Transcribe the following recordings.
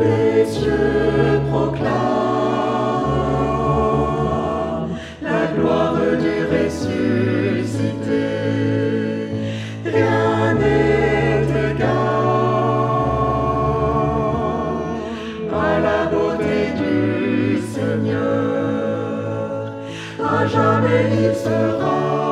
les cieux proclament la gloire du ressuscité. Rien n'est égal à la beauté du Seigneur, à jamais il sera.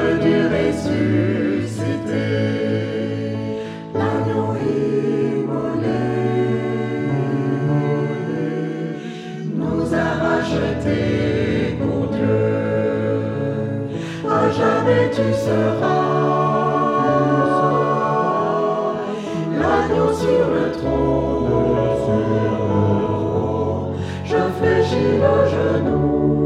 rachetés pour Dieu. À jamais tu seras l'agneau sur le trône. Je fléchis le genou